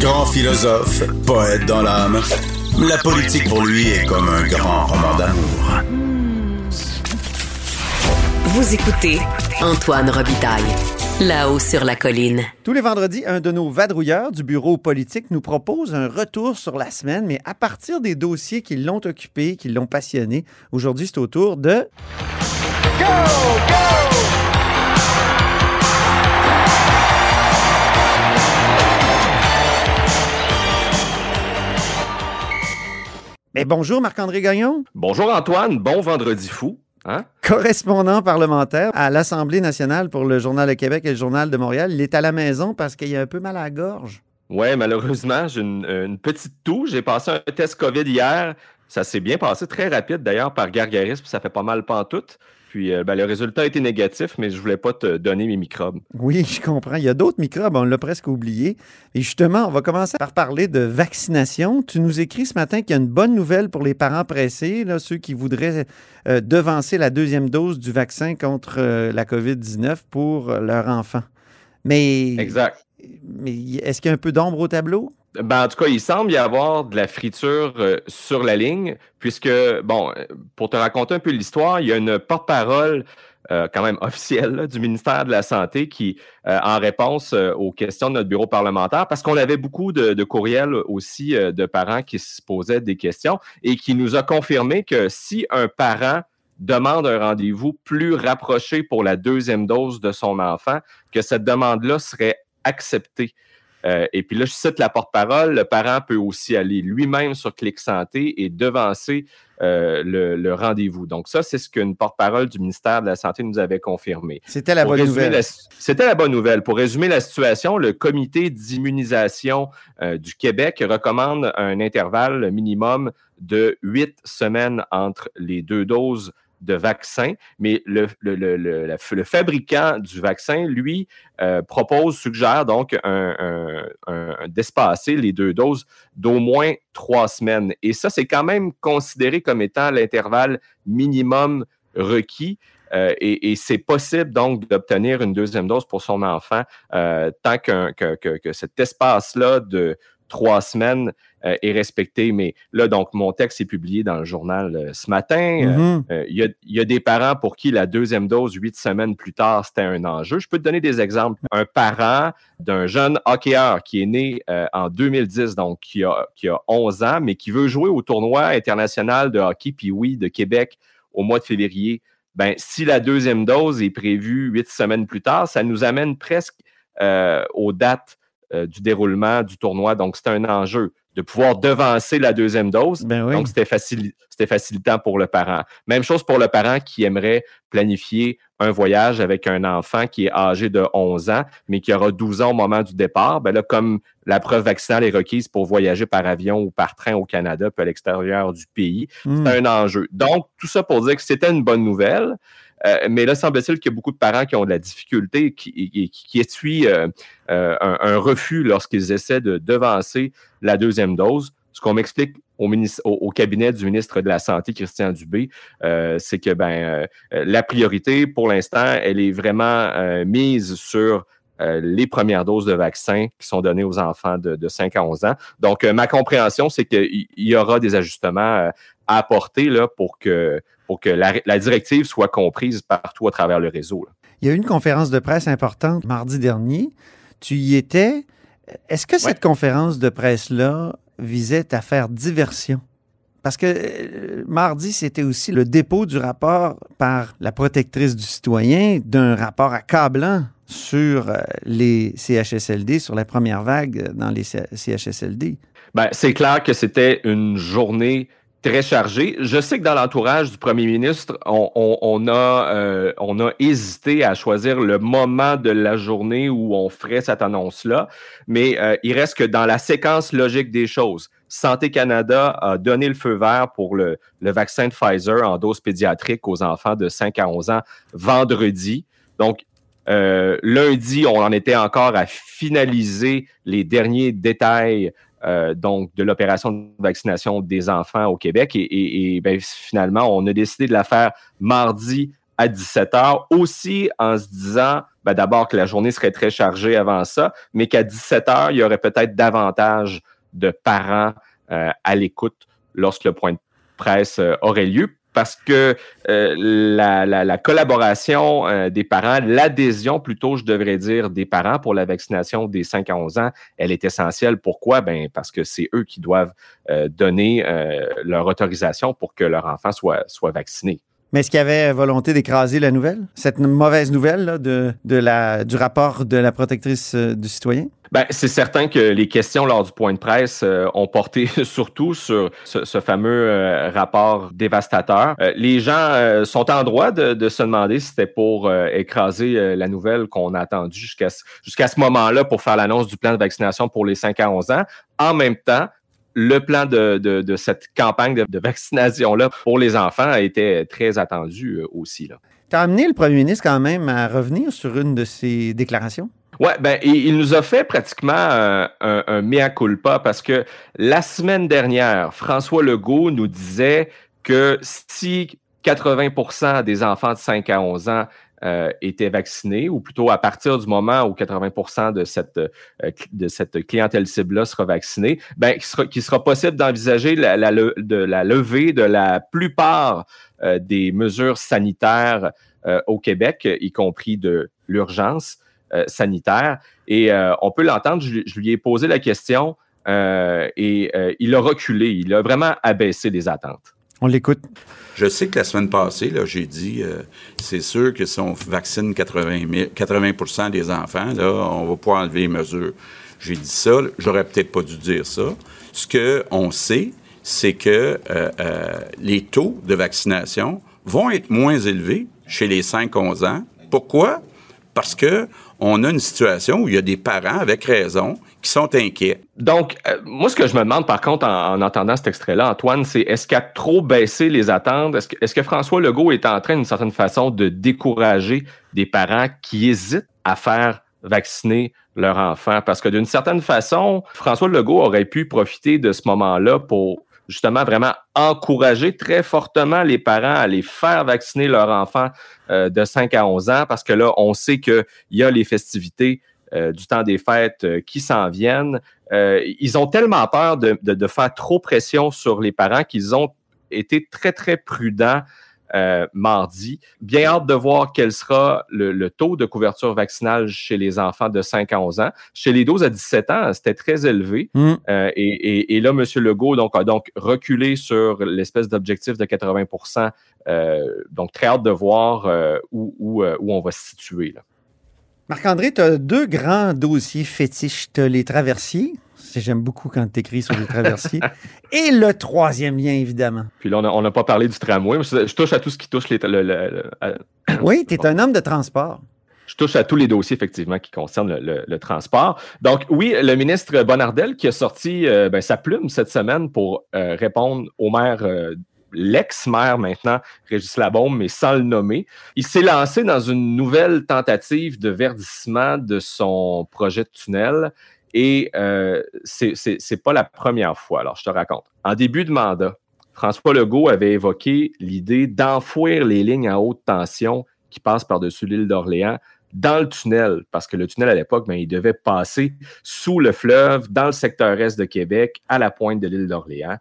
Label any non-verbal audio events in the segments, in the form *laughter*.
Grand philosophe, poète dans l'âme, la politique pour lui est comme un grand roman d'amour. Vous écoutez Antoine Robitaille, là-haut sur la colline. Tous les vendredis, un de nos vadrouilleurs du bureau politique nous propose un retour sur la semaine, mais à partir des dossiers qui l'ont occupé, qui l'ont passionné. Aujourd'hui, c'est au tour de... Mais bonjour Marc-André Gagnon, Bonjour Antoine, bon vendredi fou. Hein? correspondant parlementaire à l'Assemblée nationale pour le Journal de Québec et le Journal de Montréal. Il est à la maison parce qu'il a un peu mal à la gorge. Ouais, malheureusement, j'ai une, une petite toux. J'ai passé un test COVID hier. Ça s'est bien passé, très rapide d'ailleurs, par gargarisme. Ça fait pas mal pantoute. Puis euh, ben, le résultat a été négatif, mais je voulais pas te donner mes microbes. Oui, je comprends. Il y a d'autres microbes, on l'a presque oublié. Et justement, on va commencer par parler de vaccination. Tu nous écris ce matin qu'il y a une bonne nouvelle pour les parents pressés, là, ceux qui voudraient euh, devancer la deuxième dose du vaccin contre euh, la COVID-19 pour leur enfant. Mais, Exact. mais est-ce qu'il y a un peu d'ombre au tableau? Ben, en tout cas, il semble y avoir de la friture euh, sur la ligne, puisque, bon, euh, pour te raconter un peu l'histoire, il y a une porte-parole euh, quand même officielle du ministère de la Santé qui, en réponse aux questions de notre bureau parlementaire, parce qu'on avait beaucoup de, de courriels aussi de parents qui se posaient des questions et qui nous a confirmé que si un parent demande un rendez-vous plus rapproché pour la deuxième dose de son enfant, que cette demande-là serait acceptée. Euh, et puis là, je cite la porte-parole, le parent peut aussi aller lui-même sur Clic Santé et devancer euh, le, le rendez-vous. Donc ça, c'est ce qu'une porte-parole du ministère de la Santé nous avait confirmé. C'était la Pour bonne nouvelle. la- C'était la bonne nouvelle. Pour résumer la situation, le comité d'immunisation euh, du Québec recommande un intervalle minimum de huit semaines entre les deux doses de vaccin, mais le, fabricant du vaccin, lui, euh, propose, suggère donc un, d'espacer les deux doses d'au moins trois semaines. Et ça, c'est quand même considéré comme étant l'intervalle minimum requis. Euh, et, c'est possible donc d'obtenir une deuxième dose pour son enfant euh, tant que, que- que cet espace-là de trois semaines euh, est respecté. Mais là, donc, mon texte est publié dans le journal euh, ce matin. Mhm. euh, Il y, a, il y a des parents pour qui la deuxième dose, huit semaines plus tard, c'était un enjeu. Je peux te donner des exemples. Un parent d'un jeune hockeyeur qui est né en 2010, donc qui a, qui a 11 ans, mais qui veut jouer au tournoi international de hockey puis oui de Québec au mois de février. Ben, si la deuxième dose est prévue huit semaines plus tard, ça nous amène presque euh, aux dates euh, du déroulement du tournoi. Donc, c'est un enjeu de pouvoir devancer la deuxième dose. Ben oui. Donc, c'était facili- c'était facilitant pour le parent. Même chose pour le parent qui aimerait planifier un voyage avec un enfant qui est âgé de 11 ans, mais qui aura 12 ans au moment du départ. Ben là, comme la preuve vaccinale est requise pour voyager par avion ou par train au Canada puis à l'extérieur du pays, c'est un enjeu. Donc, tout ça pour dire que c'était une bonne nouvelle. Euh, mais là, semble-t-il qu'il y a beaucoup de parents qui ont de la difficulté, qui, qui, qui euh, euh, un, un refus lorsqu'ils essaient de devancer la deuxième dose. Ce qu'on m'explique au, au, cabinet du ministre de la Santé, Christian Dubé, euh, c'est que ben, la priorité, pour l'instant, elle est vraiment mise sur euh, les premières doses de vaccins qui sont données aux enfants de, de 5 à 11 ans. Donc, ma compréhension, c'est qu'il y- aura des ajustements à apporter là, pour que, pour que la, la directive soit comprise partout à travers le réseau. là. Il y a eu une conférence de presse importante mardi dernier. Tu y étais. Est-ce que cette conférence de presse-là visait à faire diversion? Parce que euh, mardi, c'était aussi le dépôt du rapport par la protectrice du citoyen d'un rapport accablant sur euh, les CHSLD, sur la première vague dans les CHSLD. Ben, c'est clair que c'était une journée très chargée. Je sais que dans l'entourage du premier ministre, on, on- on a, euh, on a hésité à choisir le moment de la journée où on ferait cette annonce-là, mais euh, il reste que dans la séquence logique des choses, Santé Canada a donné le feu vert pour le, le vaccin de Pfizer en dose pédiatrique aux enfants de 5 à 11 ans vendredi. Donc, euh, lundi, on en était encore à finaliser les derniers détails euh, donc de l'opération de vaccination des enfants au Québec. Et, et- et, ben, finalement, on a décidé de la faire mardi à 17 heures, aussi en se disant ben, d'abord que la journée serait très chargée avant ça, mais qu'à 17 heures, il y aurait peut-être davantage de parents euh, à l'écoute lorsque le point de presse euh, aurait lieu parce que euh, la, collaboration des parents, l'adhésion plutôt, je devrais dire, des parents pour la vaccination des 5 à 11 ans, elle est essentielle. Pourquoi? Ben, parce que c'est eux qui doivent donner leur autorisation pour que leur enfant soit vacciné. Mais est-ce qu'il y avait volonté d'écraser la nouvelle, cette mauvaise nouvelle de, la, du rapport de la protectrice euh, du citoyen? Ben, c'est certain que les questions lors du point de presse euh, ont porté *laughs* surtout sur ce, fameux euh, rapport dévastateur. les gens sont en droit de, se demander si c'était pour écraser la nouvelle qu'on a attendue jusqu'à jusqu'à ce moment-là pour faire l'annonce du plan de vaccination pour les 5 à 11 ans. En même temps, le plan de, cette campagne de, vaccination-là pour les enfants a été très attendu euh, aussi. Tu as amené le premier ministre quand même à revenir sur une de ses déclarations? Oui, ben, il nous a fait pratiquement un, un, mea culpa parce que la semaine dernière, François Legault nous disait que si 80% des enfants de 5 à 11 ans euh, étaient vaccinés, ou plutôt à partir du moment où 80% de cette, euh, de cette clientèle cible-là sera vaccinée, ben, qu'il sera, sera possible d'envisager la, la, la levée de la plupart euh, des mesures sanitaires au Québec, y compris de l'urgence sanitaire. Et on peut l'entendre, je, je, lui ai posé la question et il a reculé, il a vraiment abaissé les attentes. On l'écoute. Je sais que la semaine passée, j'ai dit, euh, c'est sûr que si on vaccine 80, 80 des enfants, là, on va pouvoir enlever les mesures. J'ai dit ça, j'aurais peut-être pas dû dire ça. Ce qu'on sait, c'est que euh, euh, les taux de vaccination vont être moins élevés chez les 5-11 ans. Pourquoi? Parce que on a une situation où il y a des parents, avec raison, sont inquiets. Donc, euh, moi, ce que je me demande, par contre, en, entendant cet extrait-là, Antoine, c'est est-ce qu'il a trop baissé les attentes? Est-ce que, François Legault est en train, d'une certaine façon, de décourager des parents qui hésitent à faire vacciner leur enfant? Parce que d'une certaine façon, François Legault aurait pu profiter de ce moment-là pour justement vraiment encourager très fortement les parents à les faire vacciner leur enfant euh, de 5 à 11 ans parce que là, on sait qu'il y a les festivités euh, du temps des fêtes euh, qui s'en viennent. ils ont tellement peur de, de, faire trop pression sur les parents qu'ils ont été très, très prudents euh, mardi. Bien hâte de voir quel sera le, taux de couverture vaccinale chez les enfants de 5 à 11 ans. Chez les 12 à 17 ans, c'était très élevé. Mm. Euh, et, là, M. Legault donc, a donc reculé sur l'espèce d'objectif de 80% euh, Donc, très hâte de voir où, où, on va se situer. Marc-André, tu as deux grands dossiers fétiches. Tu as les traversiers, J'aime beaucoup quand tu écris sur les traversiers. *laughs* Et le troisième lien, évidemment. Puis là, on n'a pas parlé du tramway. Je, touche à tout ce qui touche les. oui, tu es un homme de transport. Je touche à tous les dossiers, effectivement, qui concernent le, transport. Donc, oui, le ministre Bonardel qui a sorti euh, ben, sa plume cette semaine pour euh, répondre au maire. Euh, l'ex-maire maintenant, Régis Labaume, mais sans le nommer. Il s'est lancé dans une nouvelle tentative de verdissement de son projet de tunnel. Et euh, ce n'est pas la première fois. Alors, je te raconte. En début de mandat, François Legault avait évoqué l'idée d'enfouir les lignes à haute tension qui passent par-dessus l'île d'Orléans dans le tunnel, parce que le tunnel à l'époque, ben, il devait passer sous le fleuve, dans le secteur est de Québec, à la pointe de l'île d'Orléans.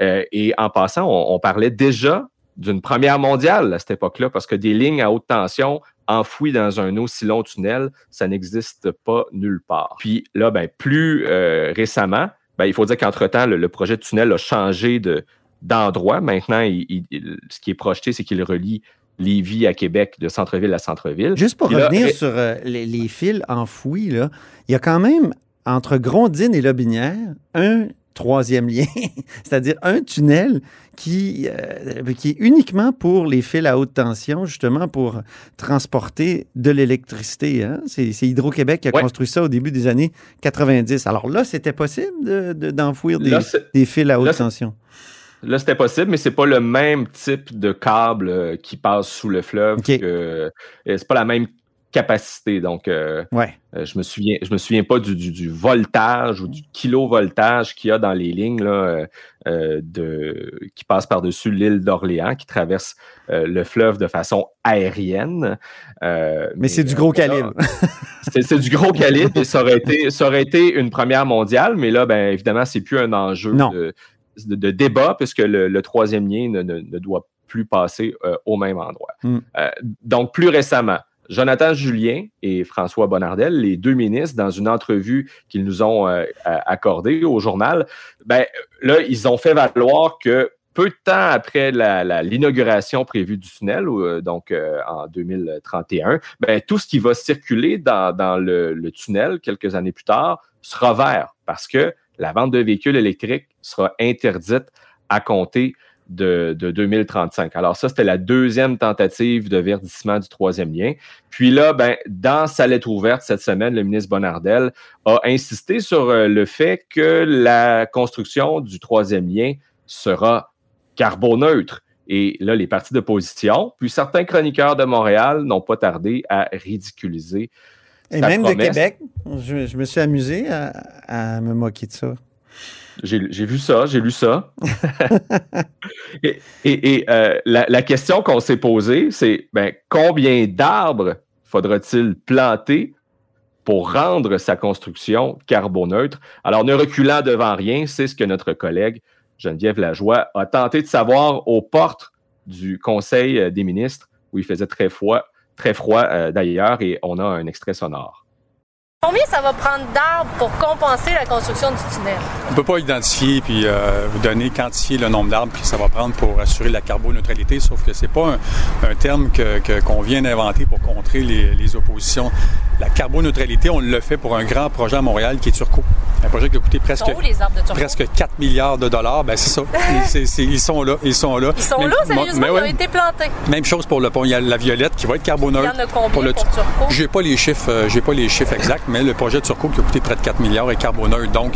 Euh, et en passant, on parlait déjà d'une première mondiale à cette époque-là, parce que des lignes à haute tension enfoui dans un aussi long tunnel, ça n'existe pas nulle part. Puis là, ben, plus euh, récemment, ben, il faut dire qu'entre-temps, le, projet de tunnel a changé de, d'endroit. Maintenant, ce qui est projeté, c'est qu'il relie Lévis à Québec, de centre-ville à centre-ville. Juste pour revenir sur euh, les, fils enfouis, là, il y a quand même, entre Grondine et Lobinière, un troisième lien, *laughs* c'est-à-dire un tunnel qui, euh, qui est uniquement pour les fils à haute tension, justement pour transporter de l'électricité. Hein. C'est, Hydro-Québec qui a construit ça au début des années 90. Alors là, c'était possible d'enfouir des, des, fils à haute tension? Là, c'était possible, mais c'est pas le même type de câble euh, qui passe sous le fleuve. Que, euh, c'est pas la même capacité. Donc, euh, Ouais. euh, je me souviens, je me souviens pas du, du- du voltage ou du kilovoltage qu'il y a dans les lignes là, euh, de, qui passent par-dessus l'île d'Orléans, qui traverse le fleuve de façon aérienne. Mais c'est du gros calibre. *laughs* C'est du gros calibre et ça aurait, été, ça aurait été une première mondiale, mais là, ben, évidemment, c'est plus un enjeu de, de- de débat puisque le, le troisième lien ne, ne- ne doit plus passer au même endroit. Mm. Donc, plus récemment, Jonathan Julien et François Bonnardel, les deux ministres, dans une entrevue qu'ils nous ont euh, accordée au journal, ben, là, ils ont fait valoir que peu de temps après l'inauguration prévue du tunnel, euh, donc euh, en 2031, ben, tout ce qui va circuler dans, dans le, le tunnel quelques années plus tard sera vert parce que la vente de véhicules électriques sera interdite à compter de, de 2035. Alors ça, c'était la deuxième tentative de verdissement du troisième lien. Puis là, ben, dans sa lettre ouverte cette semaine, le ministre Bonnardel a insisté sur euh, le fait que la construction du troisième lien sera carboneutre. Et là, les partis d'opposition, puis certains chroniqueurs de Montréal n'ont pas tardé à ridiculiser Et sa même de. Québec, je, je me suis amusé à, à me moquer de ça. J'ai vu ça, j'ai lu ça. *laughs* et et- et, euh, la, la question qu'on s'est posée, c'est ben, combien d'arbres faudra-t-il planter pour rendre sa construction carboneutre? Alors, ne reculant devant rien, c'est ce que notre collègue Geneviève Lajoie a tenté de savoir aux portes du Conseil des ministres, où il faisait très froid, très froid euh, d'ailleurs, et on a un extrait sonore. Combien ça va prendre d'arbres pour compenser la construction du tunnel? On ne peut pas identifier puis euh, vous donner, quantifier le nombre d'arbres que ça va prendre pour assurer la carboneutralité, sauf que c'est pas un, un terme que- que- qu'on vient d'inventer pour contrer les, les oppositions. La carboneutralité, on le fait pour un grand projet à Montréal qui est Turco. Un projet qui a coûté presque, sont où les arbres de Turcot? presque 4 milliards de dollars. Ben c'est ça. Ils sont là. Ils sont là. Ils sont Même- là, sérieusement, mais ils ont ouais. été plantés. Même chose pour le pont. Il y a la Violette qui va être Il y carboneutre. en a combien Pour pour, le- Turcot? J'ai pas les chiffres, euh, j'ai pas les chiffres exacts, mais le projet de Turco qui a coûté près de 4 milliards est carboneutre. Donc,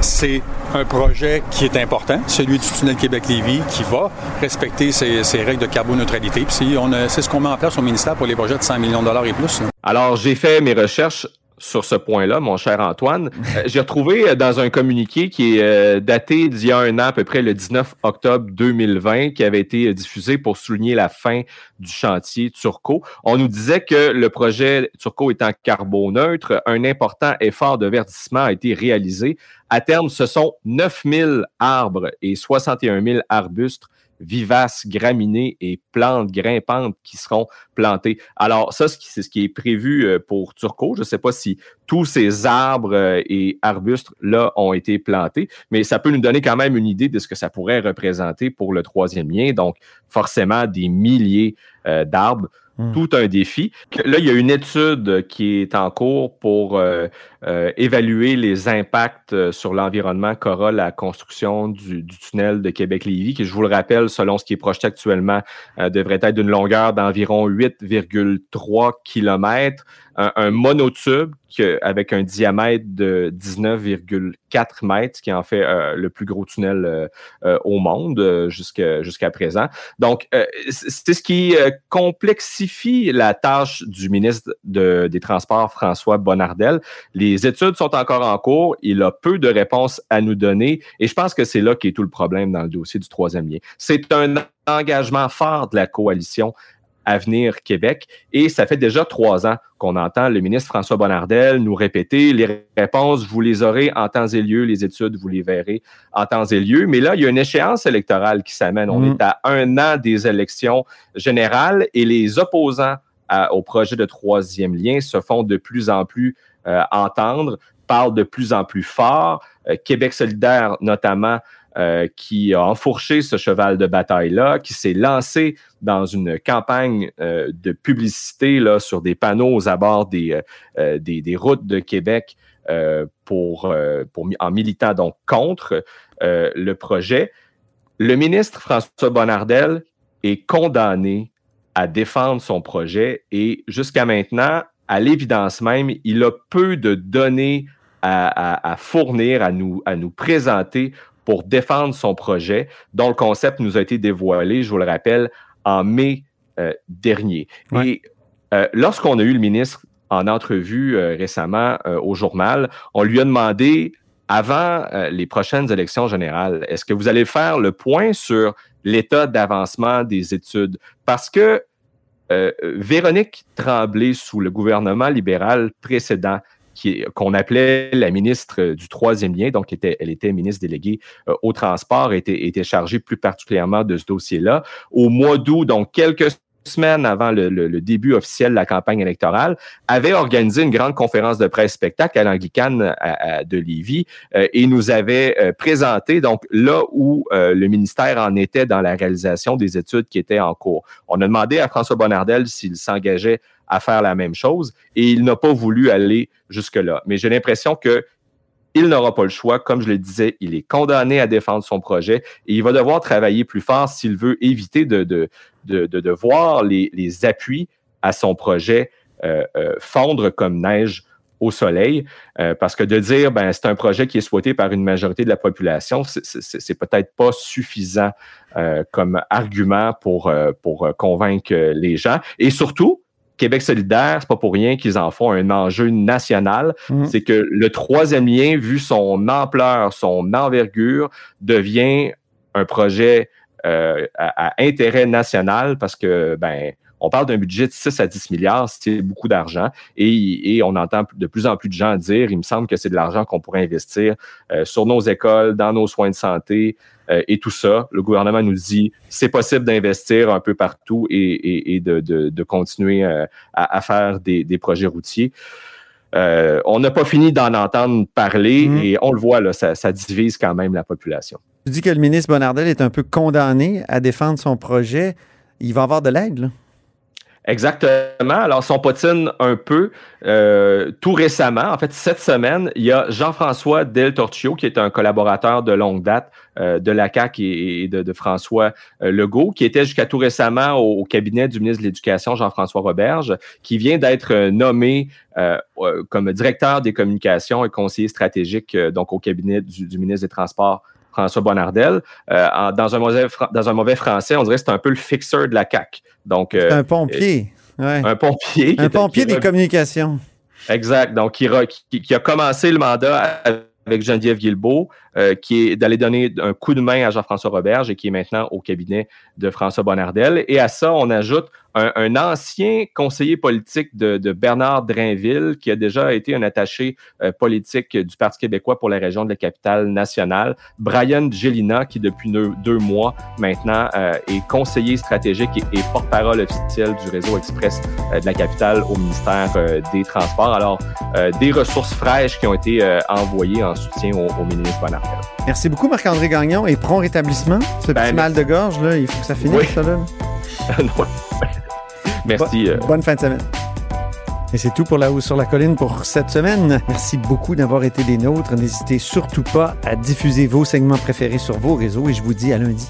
c'est un projet qui est important, celui du tunnel Québec-Lévis, qui va respecter ses, règles de carboneutralité. Puis a- c'est ce qu'on met en place au ministère pour les projets de 100 millions de dollars et plus. Alors, j'ai fait mes recherches sur ce point-là, mon cher Antoine. Euh, j'ai retrouvé euh, dans un communiqué qui est euh, daté d'il y a un an, à peu près le 19 octobre 2020, qui avait été diffusé pour souligner la fin du chantier Turco. On nous disait que le projet Turco étant carboneutre, un important effort de verdissement a été réalisé. À terme, ce sont 9000 arbres et 61 000 arbustes vivaces, graminées et plantes grimpantes qui seront plantés. Alors, ça, c'est ce qui est prévu euh, pour Turco. Je ne sais pas si tous ces arbres euh, et arbustes-là ont été plantés, mais ça peut nous donner quand même une idée de ce que ça pourrait représenter pour le troisième lien. Donc, forcément, des milliers euh, d'arbres. Hmm. Tout un défi. Là, il y a une étude qui est en cours pour euh, euh, évaluer les impacts euh, sur l'environnement qu'aura la construction du, du tunnel de Québec-Lévis, qui, je vous le rappelle, selon ce qui est projeté actuellement, euh, devrait être d'une longueur d'environ 8,3 km, un, un monotube que- avec un diamètre de 19,4 mètres, qui en fait euh, le plus gros tunnel euh, euh, au monde jusqu'à présent. Donc, c'est ce qui complexifie la tâche du ministre de- des Transports, François Bonnardel. Les études sont encore en cours. Il a peu de réponses à nous donner et je pense que c'est là qu'est tout le problème dans le dossier du troisième lien. C'est un engagement fort de la coalition Avenir Québec. Et ça fait déjà trois ans qu'on entend le ministre François Bonnardel nous répéter les réponses, vous les aurez en temps et lieu, les études, vous les verrez en temps et lieu. Mais là, il y a une échéance électorale qui s'amène. On Mm. est à un an des élections générales et les opposants à- au projet de troisième lien se font de plus en plus entendre, parlent de plus en plus fort. Euh, Québec solidaire, notamment, euh, qui a enfourché ce cheval de bataille-là, qui s'est lancé dans une campagne euh, de publicité là, sur des panneaux aux abords des, euh, euh, des, des routes de Québec euh, pour, euh, pour, en militant donc contre euh, le projet. Le ministre François Bonnardel est condamné à défendre son projet et jusqu'à maintenant, à l'évidence même, il a peu de données à, à- à fournir, à nous, à nous présenter pour défendre son projet, dont le concept nous a été dévoilé, je vous le rappelle, en mai euh, dernier. Ouais. Et Euh, lorsqu'on a eu le ministre en entrevue euh, récemment au journal, on lui a demandé avant les prochaines élections générales, est-ce que vous allez faire le point sur l'état d'avancement des études? Parce que Véronique Tremblay, sous le gouvernement libéral précédent, qu'on appelait la ministre du troisième lien, donc elle était ministre déléguée au transport, était chargée plus particulièrement de ce dossier-là. Au mois d'août, donc quelques semaines avant le, début officiel de la campagne électorale, avait organisé une grande conférence de presse spectacle à l'Anglicane de Lévis euh, et nous avait euh, présenté donc là où euh, le ministère en était dans la réalisation des études qui étaient en cours. On a demandé à François Bonnardel s'il s'engageait à faire la même chose et il n'a pas voulu aller jusque-là. Mais j'ai l'impression que il n'aura pas le choix. Comme je le disais, il est condamné à défendre son projet et il va devoir travailler plus fort s'il veut éviter de, de, de, voir les, les, appuis à son projet euh, euh, fondre comme neige au soleil, euh, parce que de dire ben c'est un projet qui est souhaité par une majorité de la population, c'est peut-être pas suffisant comme argument pour pour convaincre les gens. Et surtout, Québec solidaire, c'est pas pour rien qu'ils en font un enjeu national. Mhm. C'est que le troisième lien, vu son ampleur, son envergure, devient un projet euh, à, intérêt national parce que ben on parle d'un budget de 6 à 10 milliards, c'est beaucoup d'argent. Et, on entend de plus en plus de gens dire, il me semble que c'est de l'argent qu'on pourrait investir euh, sur nos écoles, dans nos soins de santé euh, et tout ça. Le gouvernement nous dit, c'est possible d'investir un peu partout et, de, continuer euh, à, faire des, projets routiers. on n'a pas fini d'en entendre parler mmh. et on le voit, là, ça, ça divise quand même la population. Tu dis que le ministre Bonardel est un peu condamné à défendre son projet. Il va avoir de l'aide, là? Exactement. Alors, son potine un peu. Euh, tout récemment, en fait, cette semaine, il y a Jean-François Del Torchio, qui est un collaborateur de longue date euh, de la CAQ et, de, François euh, Legault, qui était jusqu'à tout récemment au, cabinet du ministre de l'Éducation, Jean-François Roberge, qui vient d'être nommé comme directeur des communications et conseiller stratégique donc au cabinet du, du ministre des Transports François Bonnardel. Euh, dans, un mauvais, dans un mauvais français, on dirait que c'est un peu le fixeur de la CAQ. Donc, euh, un pompier. Un pompier. Un pompier des communications. Exact. Donc, qui, qui, a commencé le mandat avec Geneviève Guilbeault, euh, qui est d'aller donner un coup de main à Jean-François Roberge et qui est maintenant au cabinet de François Bonnardel. Et à ça, on ajoute un, ancien conseiller politique de, Bernard Drainville, qui a déjà été un attaché euh, politique du Parti québécois pour la région de la capitale nationale, Brian Gelina, qui depuis deux, mois maintenant euh, est conseiller stratégique et, porte-parole officiel du réseau express de la capitale au ministère des Transports. Alors, des ressources fraîches qui ont été envoyées en soutien au, au ministre Bonnardel. Merci beaucoup, Marc-André Gagnon, et prompt rétablissement. Ce ben, petit mal de gorge, là, il faut que ça finisse, ça, là. *laughs* merci. Euh. bonne fin de semaine. Et c'est tout pour La Hausse sur la Colline pour cette semaine. Merci beaucoup d'avoir été des nôtres. N'hésitez surtout pas à diffuser vos segments préférés sur vos réseaux et je vous dis à lundi.